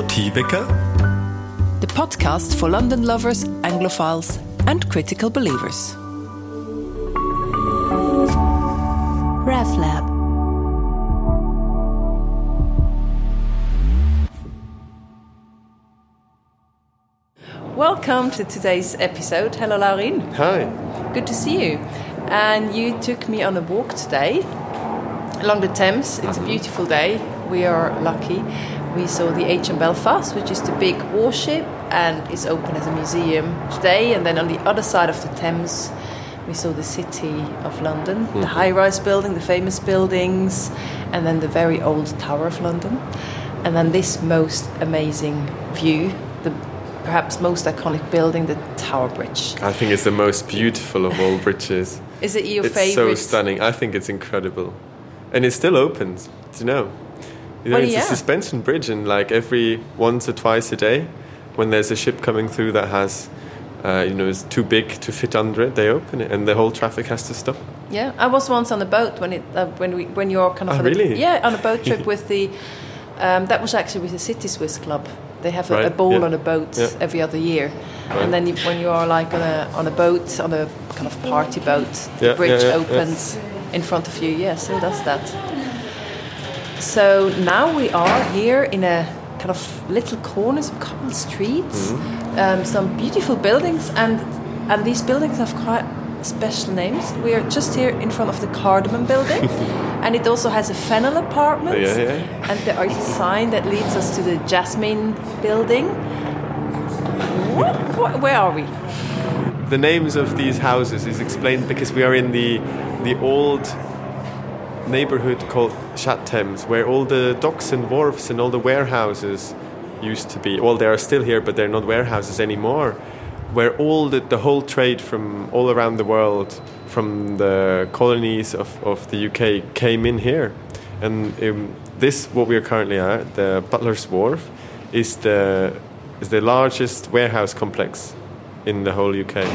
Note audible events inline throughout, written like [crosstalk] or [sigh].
Motivwecker, the podcast for London lovers, Anglophiles, and critical believers. RevLab. Welcome to today's episode. Hello, Laurin. Hi. Good to see you. And you took me on a walk today along the Thames. It's a uh-huh. beautiful day. We are lucky. We saw the HM Belfast, which is the big warship, and is open as a museum today. And then on the other side of the Thames, we saw the city of London, the mm-hmm. high-rise building, the famous buildings, and then the very old Tower of London, and then this most amazing view, the perhaps most iconic building, the Tower Bridge. I think it's the most beautiful of all bridges. [laughs] Is it your it's favorite? It's so stunning. I think it's incredible. And it still opens, do you know? You know, Well, it's yeah. a suspension bridge, and like every once or twice a day, when there's a ship coming through that has, uh, you know, is too big to fit under it, they open it, and the whole traffic has to stop. Yeah, I was once on a boat when it uh, when we when you're kind of Oh, on a- really? yeah on a boat [laughs] trip with the um, that was actually with the City Swiss Club. They have a, a ball yeah. on a boat Yeah. every other year, Right. and then you, when you are like on a on a boat on a kind of party boat, the bridge opens in front of you. Yeah, so does that. So now we are here in a kind of little corner, some couple streets, Mm-hmm. um, some beautiful buildings, and and these buildings have quite special names. We are just here in front of the Cardamom Building, [laughs] and it also has a Fennel apartment. Yeah, yeah. And there is a sign that leads us to the Jasmine Building. What, what, where are we? The names of these houses is explained because we are in the the old neighborhood called Shad Thames, where all the docks and wharves and all the warehouses used to be. Well, they are still here, but they're not warehouses anymore. Where all the, the whole trade from all around the world, from the colonies of, of the UK, came in here. And um, this, what we are currently at, the Butler's Wharf, is the is the largest warehouse complex in the whole UK.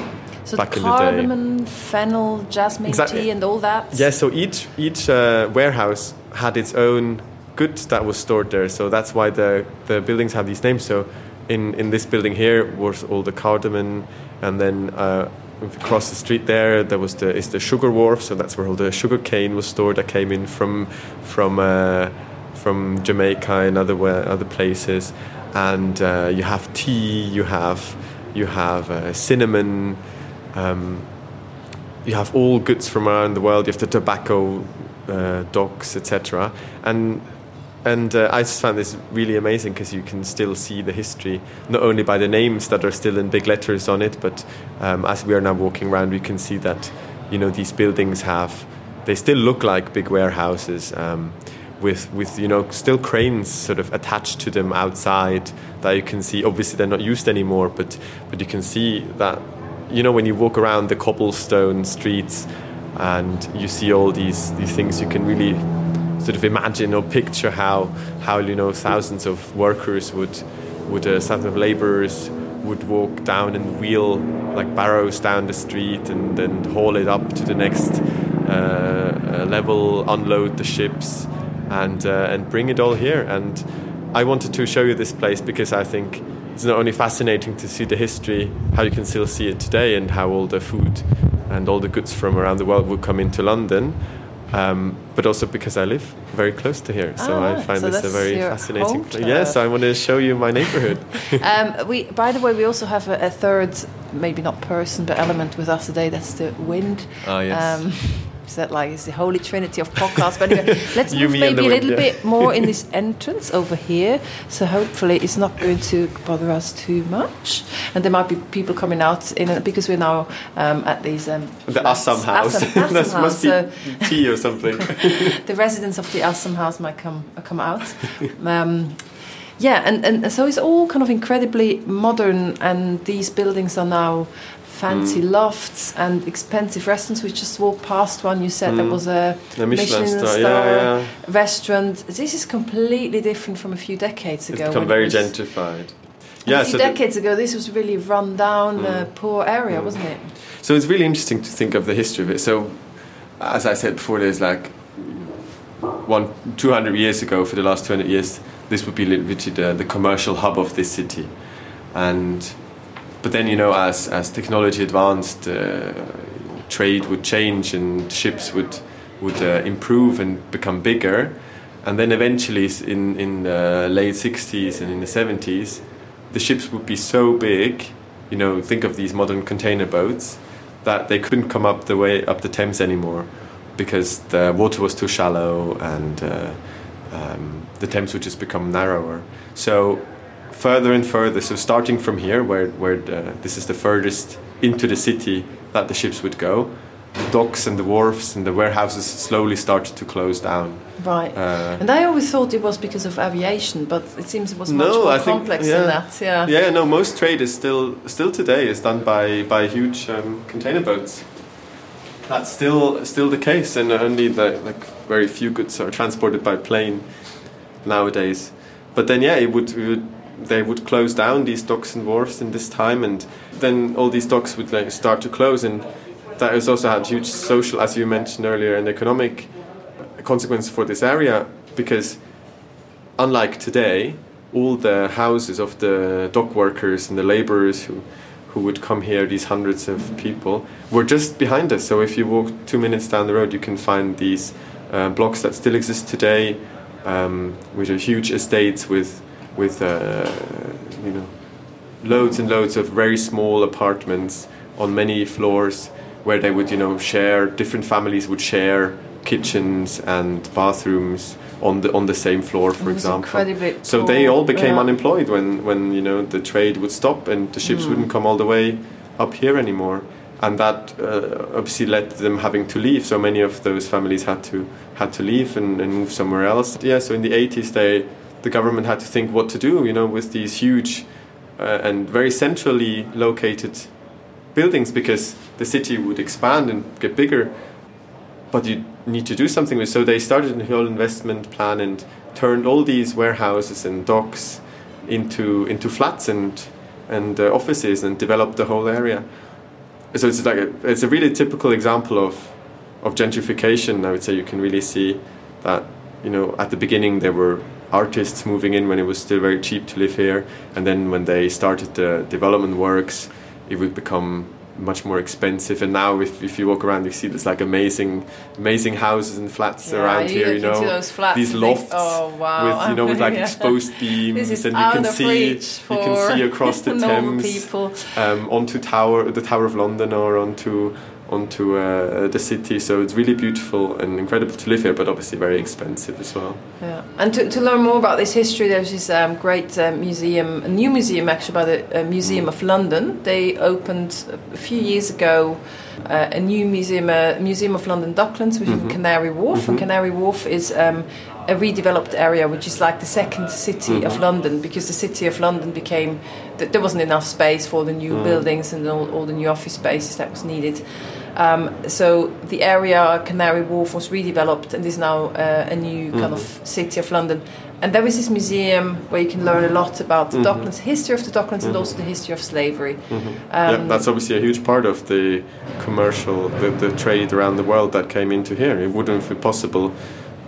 So back in the day. cardamom, fennel, jasmine Exactly. tea, and all that. Yeah, so each each uh, warehouse had its own goods that was stored there. So that's why the the buildings have these names. So in in this building here was all the cardamom, and then uh, across the street there there was the is the sugar wharf. So that's where all the sugar cane was stored that came in from from. Uh, from Jamaica and other other places, and uh, you have tea, you have you have uh, cinnamon, um, you have all goods from around the world. You have the tobacco uh, docks, etc. And and uh, I just found this really amazing because you can still see the history, not only by the names that are still in big letters on it, but um, as we are now walking around, we can see that you know these buildings have they still look like big warehouses. Um, with, with you know still cranes sort of attached to them outside that you can see obviously they're not used anymore but but you can see that you know when you walk around the cobblestone streets and you see all these these things you can really sort of imagine or picture how how you know thousands of workers would would uh, thousands of laborers would walk down and wheel like barrows down the street and then haul it up to the next uh, uh, level unload the ships and uh, and bring it all here. And I wanted to show you this place because I think it's not only fascinating to see the history, how you can still see it today, and how all the food and all the goods from around the world would come into London, um, but also because I live very close to here, so Ah, I find so this a very fascinating. place. Yes, turf. I want to show you my neighborhood. [laughs] Um, we, by the way, we also have a, a third, maybe not person, but element with us today. That's the wind. Ah, yes. Um, is that like is the holy trinity of podcasts? But anyway, [laughs] let's move maybe a little yeah. bit more in this entrance over here. So hopefully it's not going to bother us too much. And there might be people coming out in because we're now um, at these um, the flats. Assam house. Assam, [laughs] Assam that house. must be So tea or something. [laughs] the residents of the Assam house might come come out. Um, yeah, and, and so it's all kind of incredibly modern, and these buildings are now fancy Mm. lofts and expensive restaurants. We just walked past one. You said there was a The Michelin, Michelin star, star yeah, yeah. restaurant. This is completely different from a few decades ago. It's become very it gentrified. a Yeah, few so decades ago, this was really run down, uh, poor area, wasn't it? So it's really interesting to think of the history of it. So, as I said before, there's like one 200 years ago, for the last 200 years, this would be literally the, the commercial hub of this city. And but then you know, as as technology advanced, uh, trade would change and ships would would uh, improve and become bigger. And then eventually, in in the late 60s and in the 70s, the ships would be so big. You know, think of these modern container boats that they couldn't come up the way up the Thames anymore because the water was too shallow and uh, um, the Thames would just become narrower. So further and further, so starting from here, where where the, this is the furthest into the city that the ships would go, the docks and the wharves and the warehouses slowly started to close down. Right. Uh, and I always thought it was because of aviation, but it seems it was much no, more I think, complex yeah. than that. Yeah. Yeah, no, most trade is still still today is done by by huge um, container boats. That's still still the case, and only the, like very few goods are transported by plane nowadays. But then, yeah, it would, it would they would close down these docks and wharves in this time, and then all these docks would like, start to close, and that has also had huge social, as you mentioned earlier, and economic consequences for this area because, unlike today, all the houses of the dock workers and the laborers who who would come here, these hundreds of people, were just behind us. So if you walk two minutes down the road, you can find these uh, blocks that still exist today, um, which are huge estates with with uh, you know loads and loads of very small apartments on many floors where they would you know share different families would share kitchens and bathrooms on the on the same floor, for example. So they all became yeah. unemployed when when you know the trade would stop and the ships Mm. wouldn't come all the way up here anymore, and that uh, obviously led to them having to leave. So many of those families had to had to leave and, and move somewhere else. Yeah. So in the 80s, they the government had to think what to do. You know, with these huge uh, and very centrally located buildings because the city would expand and get bigger but you need to do something with. So they started a whole investment plan and turned all these warehouses and docks into into flats and and uh, offices and developed the whole area. So it's like a, it's a really typical example of of gentrification. I would say you can really see that you know at the beginning there were artists moving in when it was still very cheap to live here, and then when they started the development works, it would become much more expensive and now if, if you walk around you see there's like amazing amazing houses and flats Yeah, around you here you know those flats these and think, lofts "Oh, wow." with you know with like [laughs] Yeah. exposed beams and you can see you can see across the [laughs] Thames people. um, onto tower the Tower of London or onto onto uh, the city. So it's really beautiful and incredible to live here but obviously very expensive as well. Yeah, and to, to learn more about this history, there's this um, great uh, museum, a new museum actually by the uh, Museum of London. They opened a few years ago uh, a new museum, uh, Museum of London Docklands, which is in Canary Wharf. And Canary Wharf is um, a redeveloped area, which is like the second city of London, because the city of London became th- there wasn't enough space for the new buildings and all, all the new office spaces that was needed. Um, so the area Canary Wharf was redeveloped and is now uh, a new kind of city of London. And there is this museum where you can learn a lot about the Docklands, history of the Docklands, and also the history of slavery. yeah, Um, that's obviously a huge part of the commercial, the, the trade around the world that came into here. It wouldn't be possible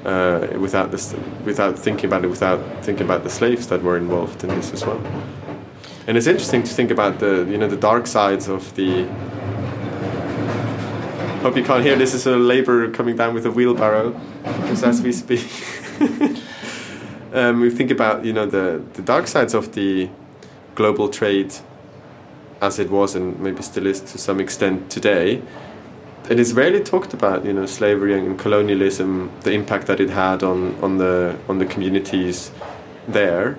uh, without this, without thinking about it, without thinking about the slaves that were involved in this as well. And it's interesting to think about the, you know, the dark sides of the. Hope you can't hear. This is a labourer coming down with a wheelbarrow, just as we speak. [laughs] um, we think about, you know, the the dark sides of the global trade as it was and maybe still is to some extent today, it is rarely talked about. You know, slavery and colonialism, the impact that it had on on the on the communities there,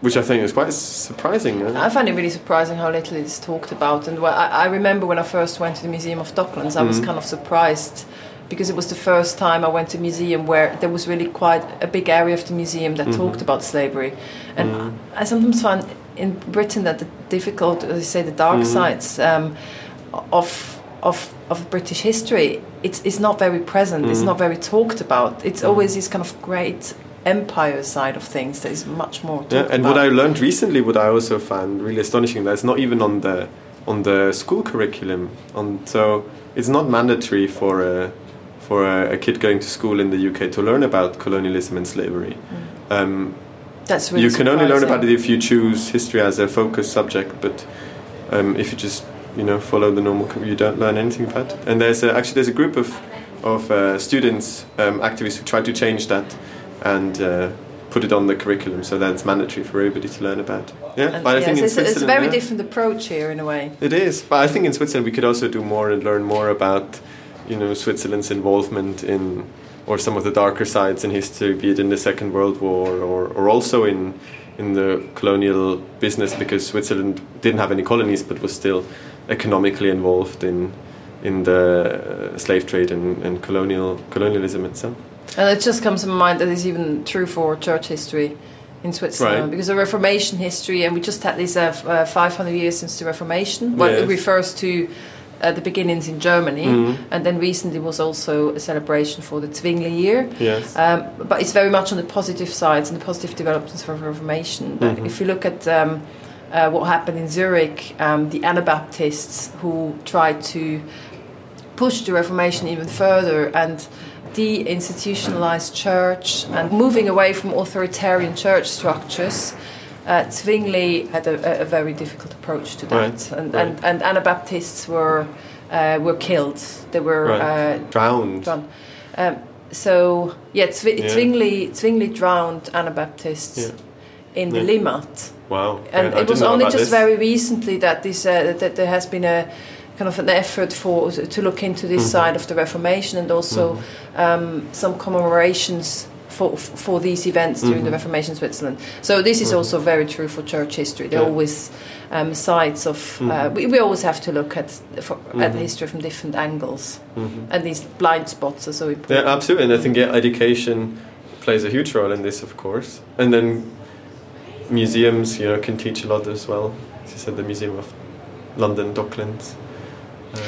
which I think is quite surprising. I find it really surprising how little it is talked about. And well, I, I remember when I first went to the Museum of Docklands, I was mm-hmm. kind of surprised because it was the first time I went to a museum where there was really quite a big area of the museum that mm-hmm. talked about slavery. And mm-hmm. I sometimes find in Britain that the difficult, as I say, the dark sides um, of of of British history, it's it's not very present. It's not very talked about. It's always this kind of great empire side of things that is much more talked Yeah, and about. what I learned recently, what I also found really astonishing, that it's not even on the on the school curriculum. On so it's not mandatory for a for a, a kid going to school in the UK to learn about colonialism and slavery. Um, That's really you can only learn about it if you choose history as a focus subject, but um, if you just you know follow the normal, you don't learn anything about it. And there's a, actually there's a group of of uh, students, um, activists who try to change that and uh, put it on the curriculum so that it's mandatory for everybody to learn about. Yeah, but I think in it's, it's a very yeah. different approach here in a way. It is, but I think in Switzerland we could also do more and learn more about, you know, Switzerland's involvement in, or some of the darker sides in history, be it in the Second World War or, or also in, in the colonial business, because Switzerland didn't have any colonies but was still economically involved in, in the uh, slave trade and, and colonial colonialism itself. And it just comes to my mind that is even true for church history in Switzerland Right. because the Reformation history, and we just had this uh, uh, 500 years since the Reformation. Well, it refers to uh, the beginnings in Germany, Mhm. and then recently was also a celebration for the Zwingli year. Yes. Um, but it's very much on the positive sides and the positive developments for Reformation. But Mhm. If you look at um, uh, what happened in Zurich, um, the Anabaptists who tried to push the Reformation even further and de-institutionalized church and moving away from authoritarian church structures. Uh, Zwingli had a, a, very difficult approach to that, Right, and, right. and and Anabaptists were uh, were killed. They were Right. uh, Drowned. drowned. Um, so yeah, Zwi- Yeah. Zwingli Zwingli drowned Anabaptists Yeah. In the Yeah. Limmat, Wow. and Yeah, it was only just this. very recently that this uh, that there has been a kind of an effort for to look into this Mhm. side of the Reformation and also um, some commemorations. For, for these events during the Mhm. Reformation in Switzerland, so this is Mhm. also very true for church history. There are Yeah. always um, sides of uh, Mhm. we, we always have to look at for, at Mhm. history from different angles, and these blind spots are so important. Yeah, absolutely. And I think yeah, education plays a huge role in this, of course. And then museums, you know, can teach a lot as well. As you said, the Museum of London Docklands. Um,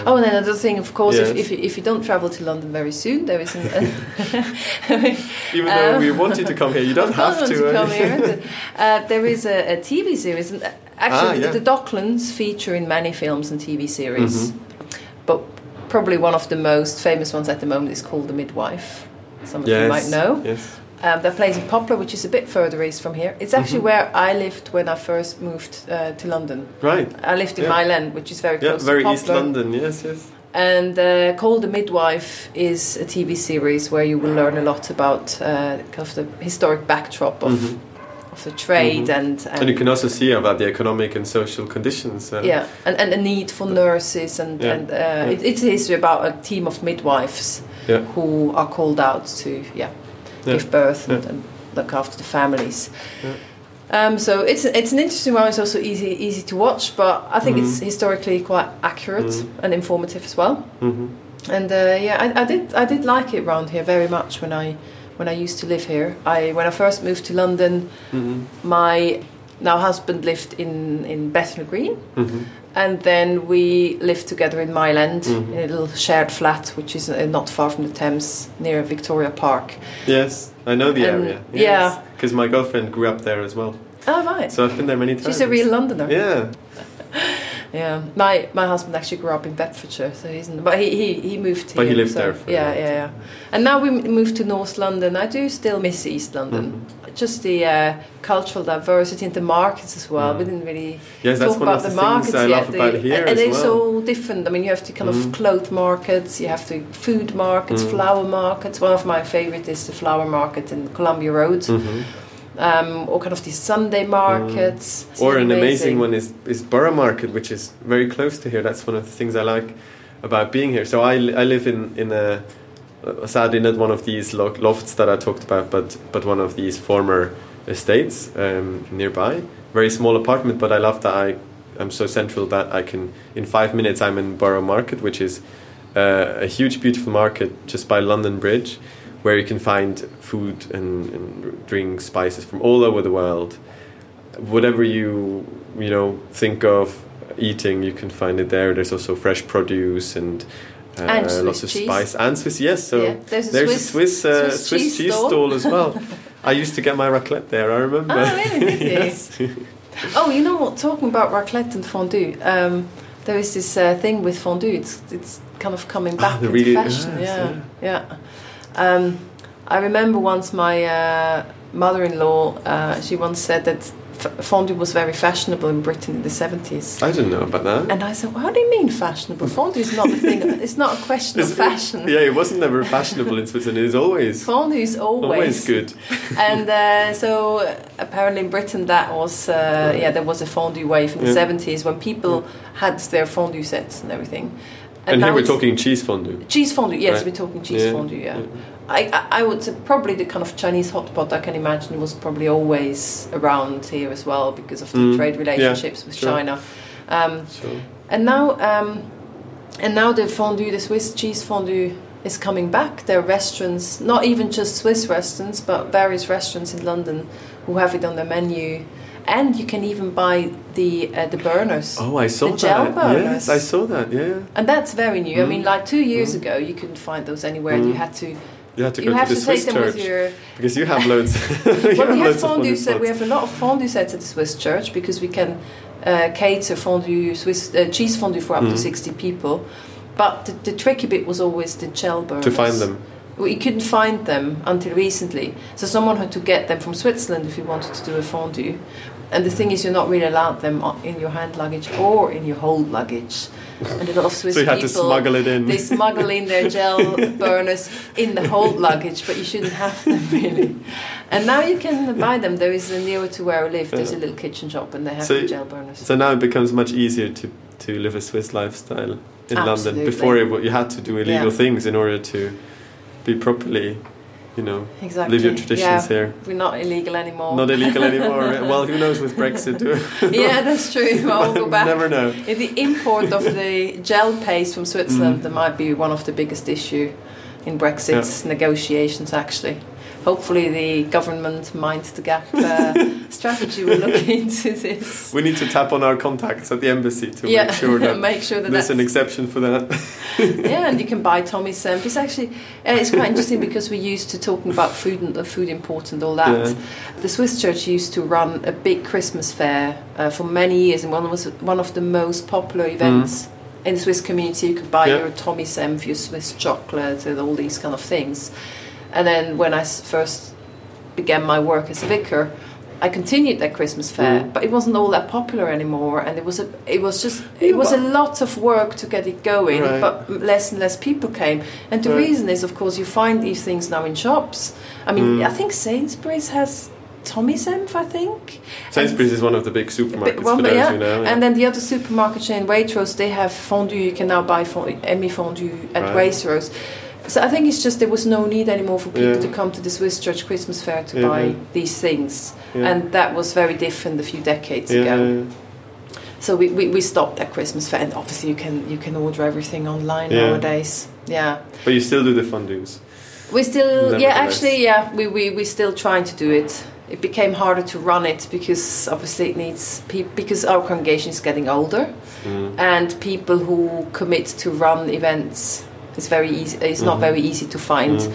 Oh, and another thing, of course, if, Yes. if, you, if you don't travel to London very soon, there is an. [laughs] [laughs] even though um, we wanted to come here, you don't [laughs] have want to. eh? come here. Uh, there is a, a TV series, and uh, actually, Ah, yeah. the Docklands feature in many films and TV series. Mhm. But probably one of the most famous ones at the moment is called The Midwife. Some of you might know. Yes. Um, that plays in Poplar, which is a bit further east from here. It's actually Mhm. where I lived when I first moved uh, to London. Right. I lived in Yeah. Mile End, which is very close Yeah, very to East London. Yes, yes. And uh, Call the Midwife is a TV series where you will learn a lot about uh, kind of the historic backdrop of, Mhm. of the trade Mhm. and, and, And you can also see about the economic and social conditions. Uh, yeah, and, and the need for nurses and, Yeah. and uh, it, it's a history about a team of midwives Yeah. who are called out to yeah, Yeah. give birth and, and look after the families. Um, so it's it's an interesting one. It's also easy easy to watch, but I think it's Mhm. historically quite accurate Mhm. and informative as well. Mhm. And uh, yeah, I, I did I did like it around here very much when I when I used to live here. I when I first moved to London, Mhm. my now husband lived in in Bethnal Green, Mhm. and then we lived together in Mile End Mhm. in a little shared flat, which is uh, not far from the Thames near Victoria Park. Yes, I know the And- area. yeah. Because my girlfriend grew up there as well. Oh right, So I've been there many times. she's a real Londoner. Yeah. Yeah, my my husband actually grew up in Bedfordshire, so he's in, but he, he he moved here. But he lived so- there yeah, yeah, yeah. And now we moved to North London. I do still miss East London. Mm-hmm. Just the uh, cultural diversity in the markets as well. We Mm. didn't really Yes, talk about the, the markets I yet. about the, here and they're well. so different. I mean, you have the kind of Mm. cloth markets, you have the food markets, Mm. flower markets. One of my favorite is the flower market in Columbia Road, Mhm. Um, or kind of these Sunday markets. Mm. Or an amazing amazing one is, is Borough Market, which is very close to here. That's one of the things I like about being here. So I, I live in, in a, sadly not one of these lo- lofts that I talked about, but, but one of these former estates um, nearby. Very small apartment, but I love that I am so central that I can, in five minutes, I'm in Borough Market, which is uh, a huge, beautiful market just by London Bridge, where you can find food and, and drinks, spices from all over the world. Whatever you you know think of eating, you can find it there. There's also fresh produce and. Uh, And lots of cheese. spice and Swiss, yes. So Yeah, there's a there's Swiss- a Swiss uh, Swiss Swiss, cheese cheese, stall. as well. [laughs] I used to get my raclette there. I remember. Oh, really? You? [laughs] yes. Oh, you know what? Talking about raclette and fondue, um, there is this uh, thing with fondue. It's it's kind of coming back Ah, the into really- fashion. yes, yeah, yeah. Um, I remember once my uh, mother-in-law. Uh, she once said that f- fondue was very fashionable in Britain in the seventies. I didn't know about that. And I said, well, "How do you mean fashionable? Fondue is not a thing. [laughs] It's not a question of fashion. Yeah, it wasn't ever fashionable in Switzerland. It is always Fondue is always, always good. [laughs] and uh, so apparently in Britain that was uh, yeah there was a fondue wave in the Yeah. seventies when people had their fondue sets and everything. And, now here we're talking cheese fondue. cheese fondue. Yes, Right. we're talking cheese Yeah. fondue. Yeah, I, I I would say probably the kind of Chinese hotpot I can imagine was probably always around here as well because of the Mm. trade Yeah, relationships with sure. China. Um, So and now, um, and now the fondue, the Swiss cheese fondue, is coming back. There are restaurants, not even just Swiss restaurants, but various restaurants in London who have it on their menu, and you can even buy the uh, the burners. Oh, I saw The gel that. burners. Yes, I saw that. Yeah, And that's very new. I Mm. mean, like two years Mm. ago, you couldn't find those anywhere. and You Mm. had to you had to you go have to the to take Swiss them church with your. because you have [laughs] loads. [laughs] you Well, we have fondue set. We have a lot of fondue sets at the Swiss church because we can uh, cater fondue Swiss uh, cheese fondue for up to Mm. sixty people. But the, the tricky bit was always the gel burners. to find them. We couldn't find them until recently, so someone had to get them from Switzerland if you wanted to do a fondue. And the thing is, you're not really allowed them in your hand luggage or in your hold luggage. And a lot of Swiss So you had to people smuggle it in. they smuggle in their gel [laughs] burners in the hold luggage, but you shouldn't have them [laughs] really. And now you can buy them. There is a nearer to where I live. There's a little kitchen shop, and they have So- the gel burners. So now it becomes much easier to, to live a Swiss lifestyle in London. Before it, you had to do illegal Yeah. things in order to be properly, you know, Exactly. live your traditions yeah, here. We're not illegal anymore. Not illegal anymore. [laughs] well, who knows with Brexit? [laughs] yeah, that's true. [laughs] Well, we'll go back. Never know. In the import of the gel paste from Switzerland, Mm. that might be one of the biggest issue in Brexit negotiations. Actually, hopefully the government mind the gap [laughs] uh, strategy will look into this. We need to tap on our contacts at the embassy to yeah, make sure that [laughs] make sure that there's that's, an exception for that. [laughs] yeah, and you can buy Thomy Senf. It's actually uh, it's quite interesting because we're used to talking about food and the food import and all that. Yeah. The Swiss Church used to run a big Christmas fair uh, for many years, and one was one of the most popular events in the Swiss community. You could buy Yeah. your Thomy Senf, your Swiss chocolate, and all these kind of things. And then when I first began my work as a vicar. I continued that Christmas fair, Mm. but it wasn't all that popular anymore, and it was a, it was just, it was a lot of work to get it going. Right. But less and less people came, and the Right. reason is, of course, you find these things now in shops. I mean, Mm. I think Sainsbury's has Thomy Senf, I think. Sainsbury's is one of the big supermarkets well, for those yeah. who know. And then the other supermarket chain, Waitrose, they have fondue. You can now buy fondue, Emmi fondue at Right. Waitrose. So I think it's just there was no need anymore for people Yeah. to come to the Swiss Church Christmas Fair to Yeah, buy yeah. these things, and that was very different a few decades ago. So we, we, we stopped that Christmas fair, and obviously you can you can order everything online nowadays. Yeah, But you still do the fundings. we still yeah actually yeah we we we still trying to do it. It became harder to run it because obviously it needs people because our congregation is getting older, Mm. and people who commit to run events is very easy. It's not Mhm. very easy to find, Mm.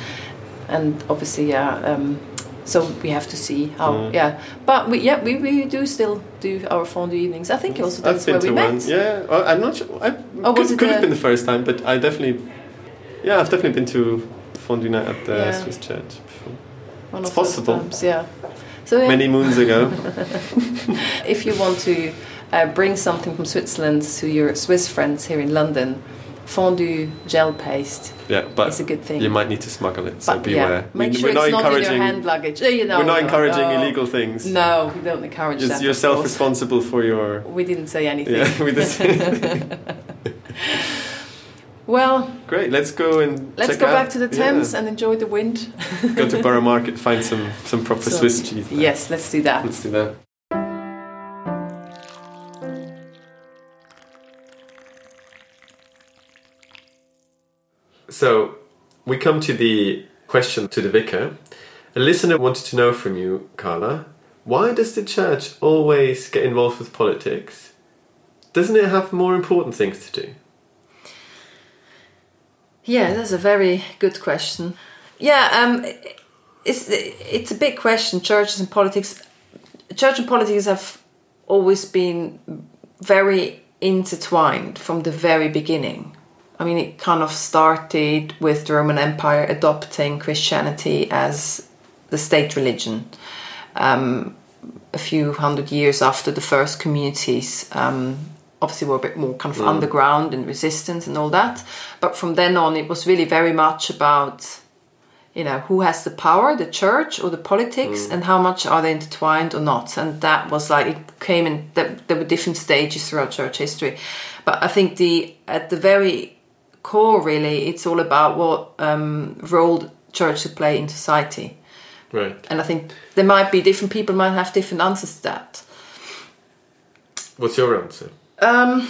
and obviously yeah. Um, so we have to see how Mm. yeah, but we yeah we, we do still do our fondue evenings. I think also that's I've been where to we one. met. Yeah, well, I'm not sure. I Oh, could, could have been the first time, but I definitely, yeah, I've definitely been to fondue night at the Yeah. Swiss church before. One It's possible. times, yeah. So yeah, Many moons ago. [laughs] [laughs] if you want to uh, bring something from Switzerland to your Swiss friends here in London, fondue gel paste yeah, but it's a good thing. you might need to smuggle it, so but beware. yeah, make we, sure we're not it's not in your encouraging. hand luggage. Uh, you know, we're not no, encouraging no. illegal things. No, we don't encourage Just that. you're self-responsible for your. We didn't say anything. Yeah, we just [laughs] Well, great. Let's go and let's go out- back to the yeah. Thames and enjoy the wind. go to Borough Market, find some some proper [laughs] So, Swiss cheese. there. Yes, let's do that. let's do that. So we come to the question to the vicar. A listener wanted to know from you, Carla, why does the church always get involved with politics? Doesn't it have more important things to do? Yeah, that's a very good question. Yeah, um, it's it's a big question. Churches and politics, church and politics have always been very intertwined from the very beginning. I mean, it kind of started with the Roman Empire adopting Christianity as the state religion. Um, a few hundred years after the first communities um, obviously were a bit more kind of underground and resistance and all that. But from then on, it was really very much about, you know, who has the power, the church or the politics, and how much are they intertwined or not. And that was like it came in. That there were different stages throughout church history, but I think the at the very core, really, it's all about what um, role church should play in society. Right. And I think there might be different people might have different answers to that. What's your answer? Um,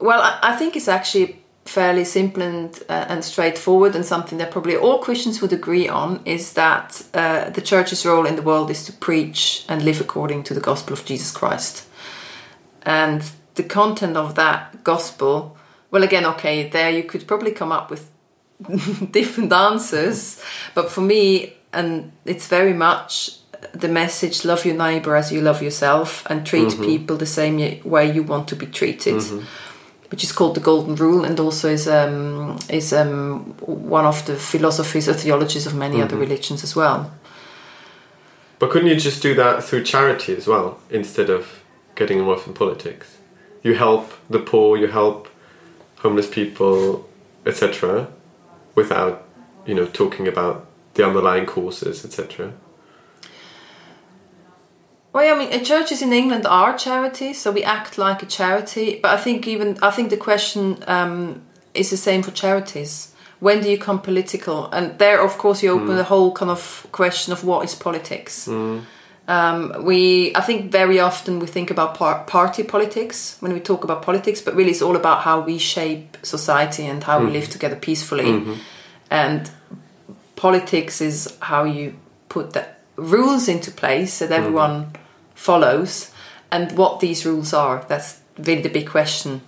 well, I, I think it's actually fairly simple and, uh, and straightforward, and something that probably all Christians would agree on is that uh, the church's role in the world is to preach and live according to the gospel of Jesus Christ. And the content of that gospel, well, again, okay, there you could probably come up with [laughs] different answers, but for me, and it's very much the message love your neighbor as you love yourself and treat people the same way you want to be treated which is called the golden rule and also is um, is um, one of the philosophies or theologies of many other religions as well. But couldn't you just do that through charity as well, instead of getting involved in politics? You help the poor, you help homeless people, etc., without, you know, talking about the underlying causes, etc. Well, I mean, uh, churches in England are charities, so we act like a charity. But I think even I think the question um, is the same for charities. When do you become political? And there, of course, you open the whole kind of question of what is politics. Um, we, I think, very often we think about par- party politics when we talk about politics, but really it's all about how we shape society and how we mm-hmm. live together peacefully. Mm-hmm. And politics is how you put the rules into place that mm-hmm. everyone follows. And what these rules are that's really the big question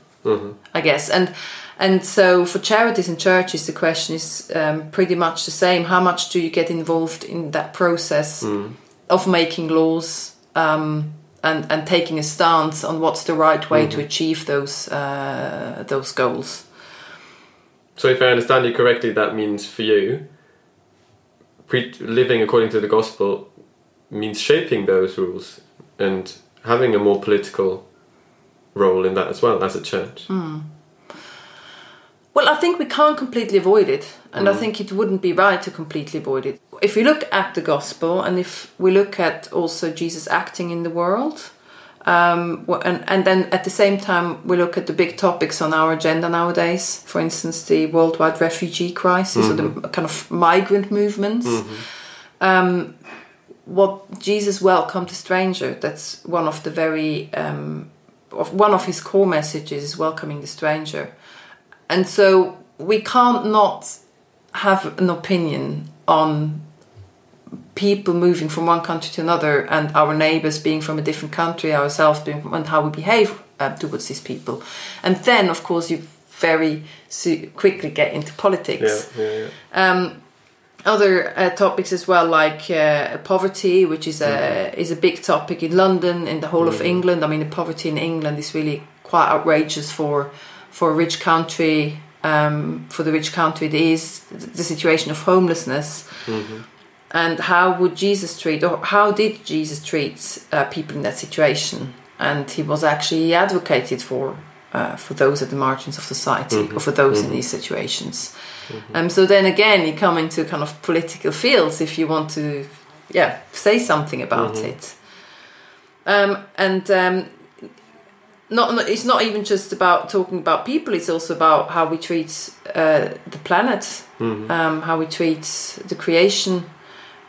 i guess. And and so for charities and churches the question is um, pretty much the same. How much do you get involved in that process of making laws um, and and taking a stance on what's the right way to achieve those uh, those goals So, if I understand you correctly, that means for you, pre- living according to the gospel means shaping those rules and having a more political role in that as well as a church. Well, I think we can't completely avoid it, and I think it wouldn't be right to completely avoid it. If we look at the gospel, and if we look at also Jesus acting in the world, um, and and then at the same time we look at the big topics on our agenda nowadays. For instance, the worldwide refugee crisis or the kind of migrant movements. Um, what Jesus welcomed a stranger. That's one of the very um, of one of his core messages is welcoming the stranger and so we can't not have an opinion on people moving from one country to another and our neighbors being from a different country ourselves being from, and how we behave uh, towards these people and then of course you very su- quickly get into politics Yeah, yeah, yeah. um, other uh, topics as well, like uh, poverty, which is a is a big topic in London, in the whole of England. I mean, the poverty in England is really quite outrageous for for a rich country. Um, for the rich country, it is the situation of homelessness, and how would Jesus treat, or how did Jesus treat uh, people in that situation? And he was actually advocated for uh, for those at the margins of society, or for those in these situations. Um, so then again, you come into kind of political fields if you want to, yeah, say something about it. Um, and um, not, it's not even just about talking about people; it's also about how we treat uh, the planet, um, how we treat the creation.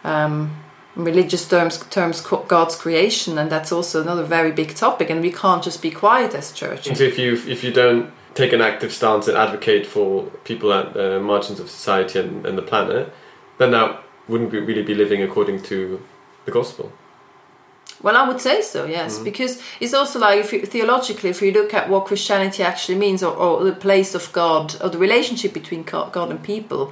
Um, religious terms, terms God's creation, and that's also another very big topic. And we can't just be quiet as church. So if you if you don't take an active stance and advocate for people at the margins of society and, and the planet, then that wouldn't be, really be living according to the gospel. Well, I would say so, yes, because it's also like if you, theologically, if you look at what Christianity actually means, or, or the place of God, or the relationship between God and people,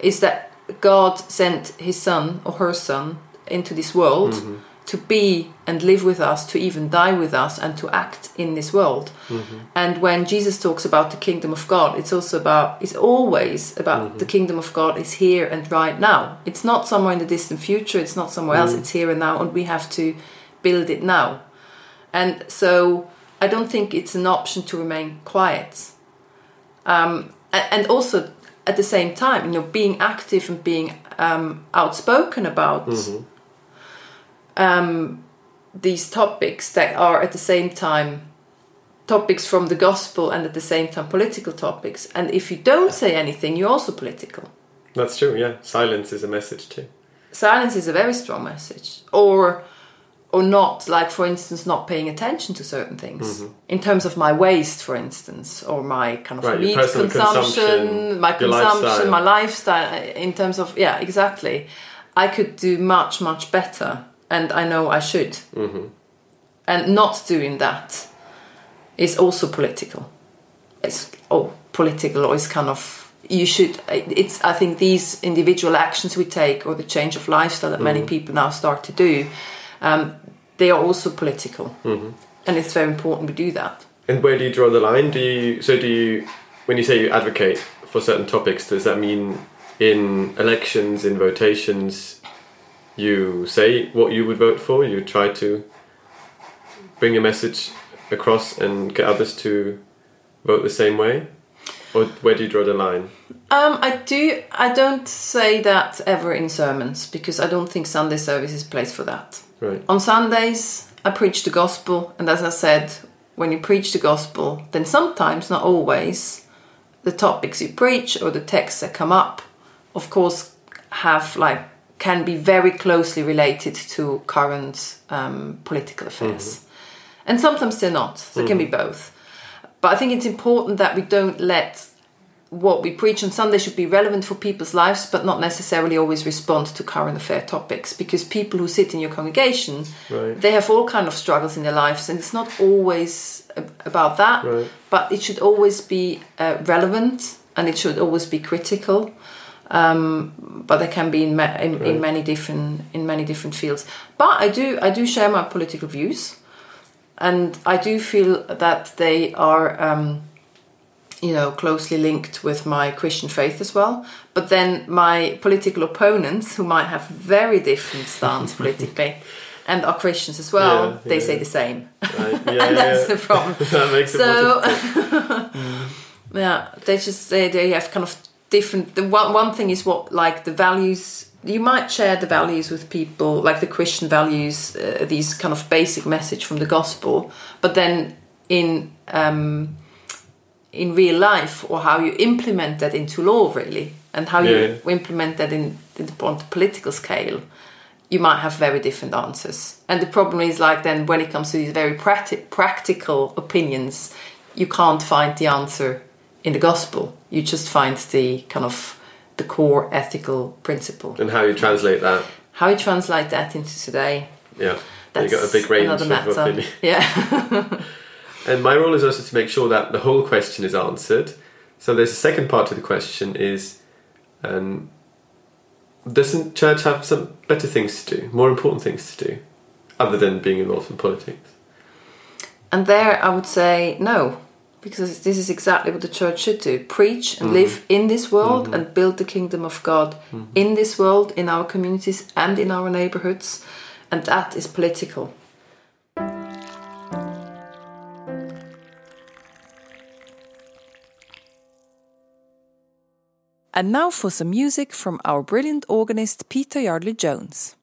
is that God sent His Son or her Son into this world mm-hmm. to be and live with us, to even die with us, and to act in this world. Mm-hmm. And when Jesus talks about the kingdom of God, it's also about, it's always about mm-hmm. the kingdom of God is here and right now. It's not somewhere in the distant future, it's not somewhere else, it's here and now, and we have to build it now. And so I don't think it's an option to remain quiet. Um, and also at the same time, you know, being active and being um, outspoken about um, these topics that are at the same time topics from the gospel and at the same time political topics. And if you don't say anything, you're also political. That's true. Yeah, silence is a message too. Silence is a very strong message, or or not like for instance not paying attention to certain things in terms of my waste for instance or my kind of Mm-hmm. Right, meat consumption, consumption, my consumption lifestyle. my lifestyle uh, in terms of yeah exactly i could do much much better and i know i should Mm-hmm. and not doing that is also political it's oh political or it's kind of you should it's i think these individual actions we take or the change of lifestyle that many people now start to do um, they are also political and it's very important we do that And where do you draw the line? Do you so do you when you say you advocate for certain topics? Does that mean in elections, in votations, you say what you would vote for? You try to bring a message across and get others to vote the same way, or where do you draw the line? um, i do i don't say that ever in sermons because i don't think sunday service is place for that Right. On Sundays, I preach the gospel, and as I said, when you preach the gospel, then sometimes, not always, the topics you preach or the texts that come up, of course, have like can be very closely related to current um, political affairs, and sometimes they're not. So it can be both. But I think it's important that we don't let what we preach on Sunday should be relevant for people's lives, but not necessarily always respond to current affair topics. Because people who sit in your congregation, Right. they have all kind of struggles in their lives, and it's not always about that. Right. But it should always be uh, relevant, and it should always be critical. Um, but they can be in, ma- in, in many different in many different fields. But I do I do share my political views, and I do feel that they are. Um, you know, closely linked with my Christian faith as well. But then my political opponents, who might have very different stance politically, [laughs] and are Christians as well, Yeah, they yeah. say the same, Right. [laughs] and Yeah, that's yeah. the problem. [laughs] that makes it So, yeah, they just they, they have kind of different. The one one thing is what like the values. You might share the values with people, like the Christian values, uh, these kind of basic message from the gospel, but then in um, in real life or how you implement that into law really and how Yeah. you implement that in, in the, on the political scale you might have very different answers and the problem is like then when it comes to these very practi- practical opinions you can't find the answer in the gospel you just find the kind of the core ethical principle and how you translate that. how you translate that into today Yeah. that's you got a big range another of matter opinion. yeah [laughs] [laughs] And my role is also to make sure that the whole question is answered. So there's a second part to the question is um, doesn't church have some better things to do, more important things to do, other than being involved in politics? And there I would say no, because this is exactly what the church should do preach and mm-hmm. live in this world mm-hmm. and build the kingdom of God mm-hmm. in this world, in our communities, and in our neighborhoods. And that is political. And now for some music from our brilliant organist Peter Yardley Jones.